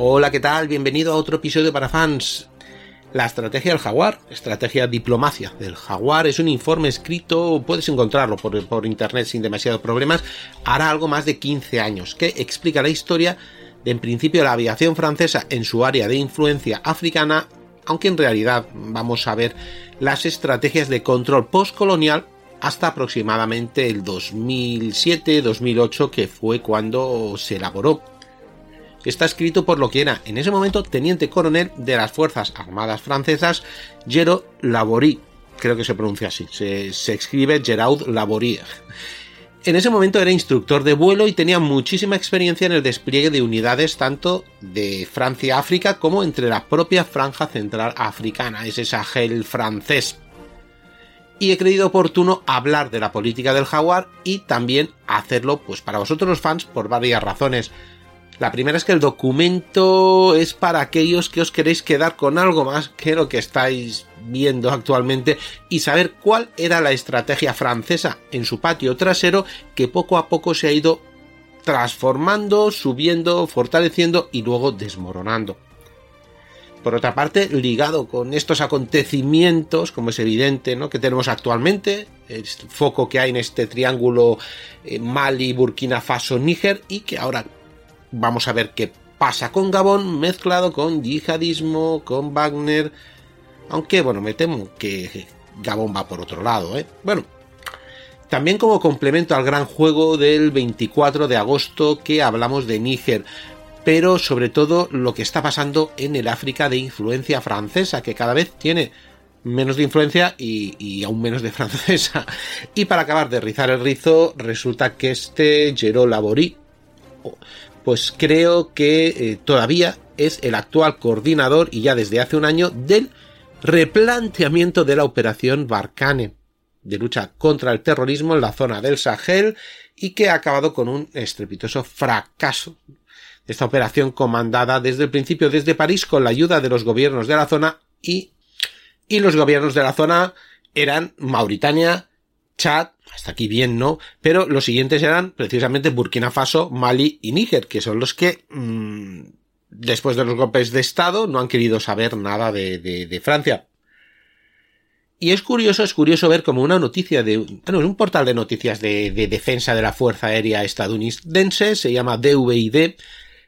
Hola, ¿qué tal? Bienvenido a otro episodio para fans. La estrategia del jaguar, estrategia diplomacia del jaguar, es un informe escrito, puedes encontrarlo por, internet sin demasiados problemas, hará algo más de 15 años, que explica la historia de en principio la aviación francesa en su área de influencia africana, aunque en realidad vamos a ver las estrategias de control postcolonial hasta aproximadamente el 2007-2008, que fue cuando se elaboró está escrito por lo que era en ese momento teniente coronel de las Fuerzas Armadas Francesas, Gero Laborie. Creo que se pronuncia así, se, escribe Geraud Laborie. En ese momento era instructor de vuelo y tenía muchísima experiencia en el despliegue de unidades tanto de Francia-África como entre la propia franja central africana, ese Sahel francés. Y he creído oportuno hablar de la política del jaguar y también hacerlo pues para vosotros los fans por varias razones. La primera es que el documento es para aquellos que os queréis quedar con algo más que lo que estáis viendo actualmente y saber cuál era la estrategia francesa en su patio trasero que poco a poco se ha ido transformando, subiendo, fortaleciendo y luego desmoronando. Por otra parte, ligado con estos acontecimientos, como es evidente, ¿no? que tenemos actualmente, el foco que hay en este triángulo eh, Mali, Burkina Faso, Níger, y que ahora vamos a ver qué pasa con Gabón mezclado con yihadismo, con Wagner. Aunque, bueno, me temo que Gabón va por otro lado, ¿eh? Bueno, también como complemento al gran juego del 24 de agosto que hablamos de Níger, pero sobre todo lo que está pasando en el África de influencia francesa, que cada vez tiene menos de influencia y, aún menos de francesa. Y para acabar de rizar el rizo, resulta que este Gero Laborie pues creo que eh, todavía es el actual coordinador y ya desde hace un año del replanteamiento de la operación Barkhane de lucha contra el terrorismo en la zona del Sahel y que ha acabado con un estrepitoso fracaso. Esta operación comandada desde el principio desde París con la ayuda de los gobiernos de la zona y, y los gobiernos de la zona eran Mauritania, Chad, hasta aquí bien, ¿no? Pero los siguientes eran precisamente Burkina Faso, Mali y Níger, que son los que, mmm, después de los golpes de Estado, no han querido saber nada de, Francia. Y es curioso, es curioso ver como una noticia de, bueno, un portal de noticias de, de defensa de la Fuerza Aérea estadounidense, se llama DVID,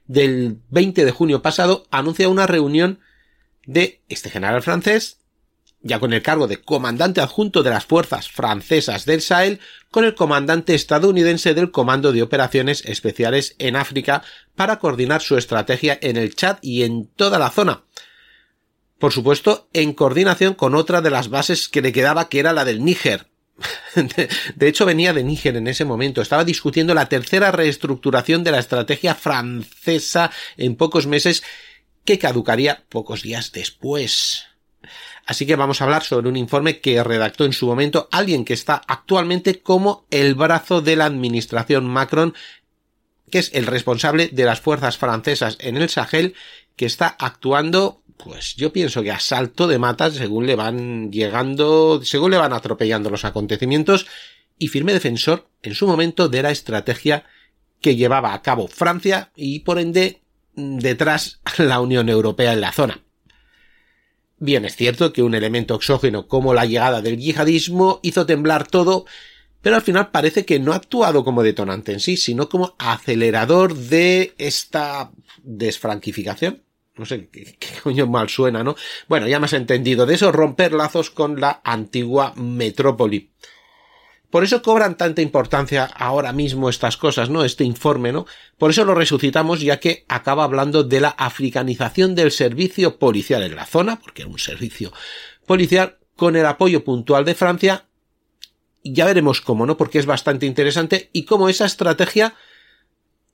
del 20 de junio pasado, anuncia una reunión de este general francés, ya con el cargo de comandante adjunto de las fuerzas francesas del Sahel, con el comandante estadounidense del Comando de Operaciones Especiales en África para coordinar su estrategia en el Chad y en toda la zona. Por supuesto, en coordinación con otra de las bases que le quedaba, que era la del Níger. De hecho, venía de Níger en ese momento. Estaba discutiendo la tercera reestructuración de la estrategia francesa en pocos meses que caducaría pocos días después. Así que vamos a hablar sobre un informe que redactó en su momento alguien que está actualmente como el brazo de la administración Macron, que es el responsable de las fuerzas francesas en el Sahel, que está actuando, pues yo pienso que a salto de matas según le van llegando, según le van atropellando los acontecimientos, y firme defensor en su momento de la estrategia que llevaba a cabo Francia y por ende detrás la Unión Europea en la zona. Bien, es cierto que un elemento exógeno como la llegada del yihadismo hizo temblar todo, pero al final parece que no ha actuado como detonante en sí, sino como acelerador de esta desfranquificación. No sé qué, coño mal suena, ¿no? Bueno, ya me has entendido de eso, romper lazos con la antigua metrópoli. Por eso cobran tanta importancia ahora mismo estas cosas, ¿no? Este informe, ¿no? Por eso lo resucitamos ya que acaba hablando de la africanización del servicio policial en la zona, porque era un servicio policial con el apoyo puntual de Francia. Ya veremos cómo, ¿no? Porque es bastante interesante y cómo esa estrategia,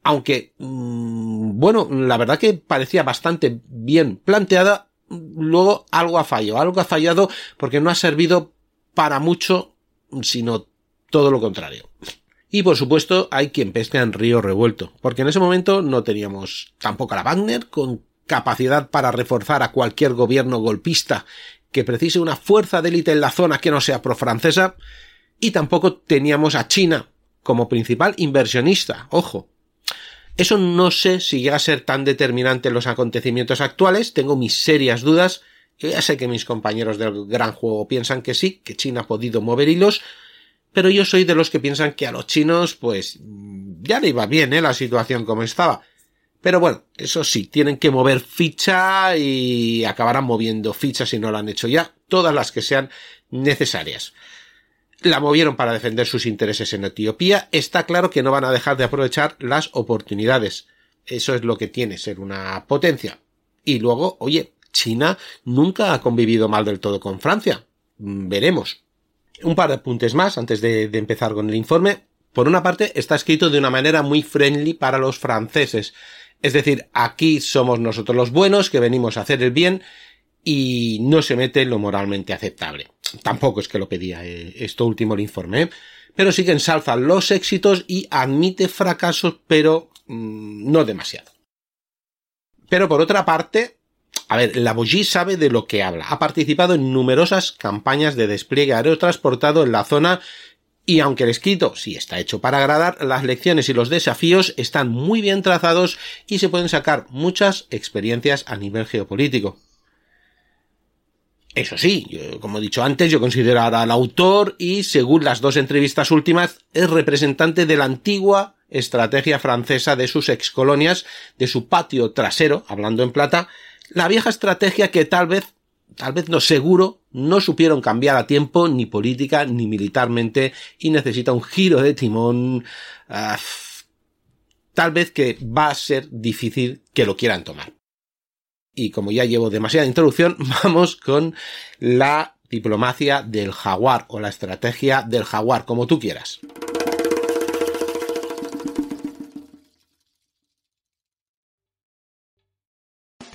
aunque, mmm, bueno, la verdad que parecía bastante bien planteada, luego algo ha fallado, algo ha fallado porque no ha servido para mucho, sino todo lo contrario. Y por supuesto hay quien pesca en río revuelto, porque en ese momento no teníamos tampoco a la Wagner con capacidad para reforzar a cualquier gobierno golpista que precise una fuerza de élite en la zona que no sea pro-francesa, y tampoco teníamos a China como principal inversionista, ojo. Eso no sé si llega a ser tan determinante en los acontecimientos actuales, tengo mis serias dudas. Ya sé que mis compañeros del gran juego piensan que sí, que China ha podido mover hilos, pero yo soy de los que piensan que a los chinos, pues, ya le iba bien, ¿eh? La situación como estaba. Pero bueno, eso sí, tienen que mover ficha y acabarán moviendo fichas si no lo han hecho ya, todas las que sean necesarias. La movieron para defender sus intereses en Etiopía. Está claro que no van a dejar de aprovechar las oportunidades. Eso es lo que tiene ser una potencia. Y luego, oye, China nunca ha convivido mal del todo con Francia. Mm, veremos. Un par de apuntes más antes de, empezar con el informe. Por una parte, está escrito de una manera muy friendly para los franceses. Es decir, aquí somos nosotros los buenos que venimos a hacer el bien y no se mete lo moralmente aceptable. Tampoco es que lo pedía eh, esto último el informe, ¿eh? pero sí que ensalza los éxitos y admite fracasos, pero mm, no demasiado. Pero por otra parte, a ver, la Bogie sabe de lo que habla. Ha participado en numerosas campañas de despliegue aerotransportado en la zona y aunque el escrito sí está hecho para agradar, las lecciones y los desafíos están muy bien trazados y se pueden sacar muchas experiencias a nivel geopolítico. Eso sí, como he dicho antes, yo considero al autor y, según las dos entrevistas últimas, es representante de la antigua estrategia francesa de sus excolonias, de su patio trasero, hablando en plata, la vieja estrategia que tal vez, tal vez no seguro, no supieron cambiar a tiempo ni política ni militarmente y necesita un giro de timón, uh, tal vez que va a ser difícil que lo quieran tomar y como ya llevo demasiada introducción, vamos con la diplomacia del jaguar o la estrategia del jaguar, como tú quieras.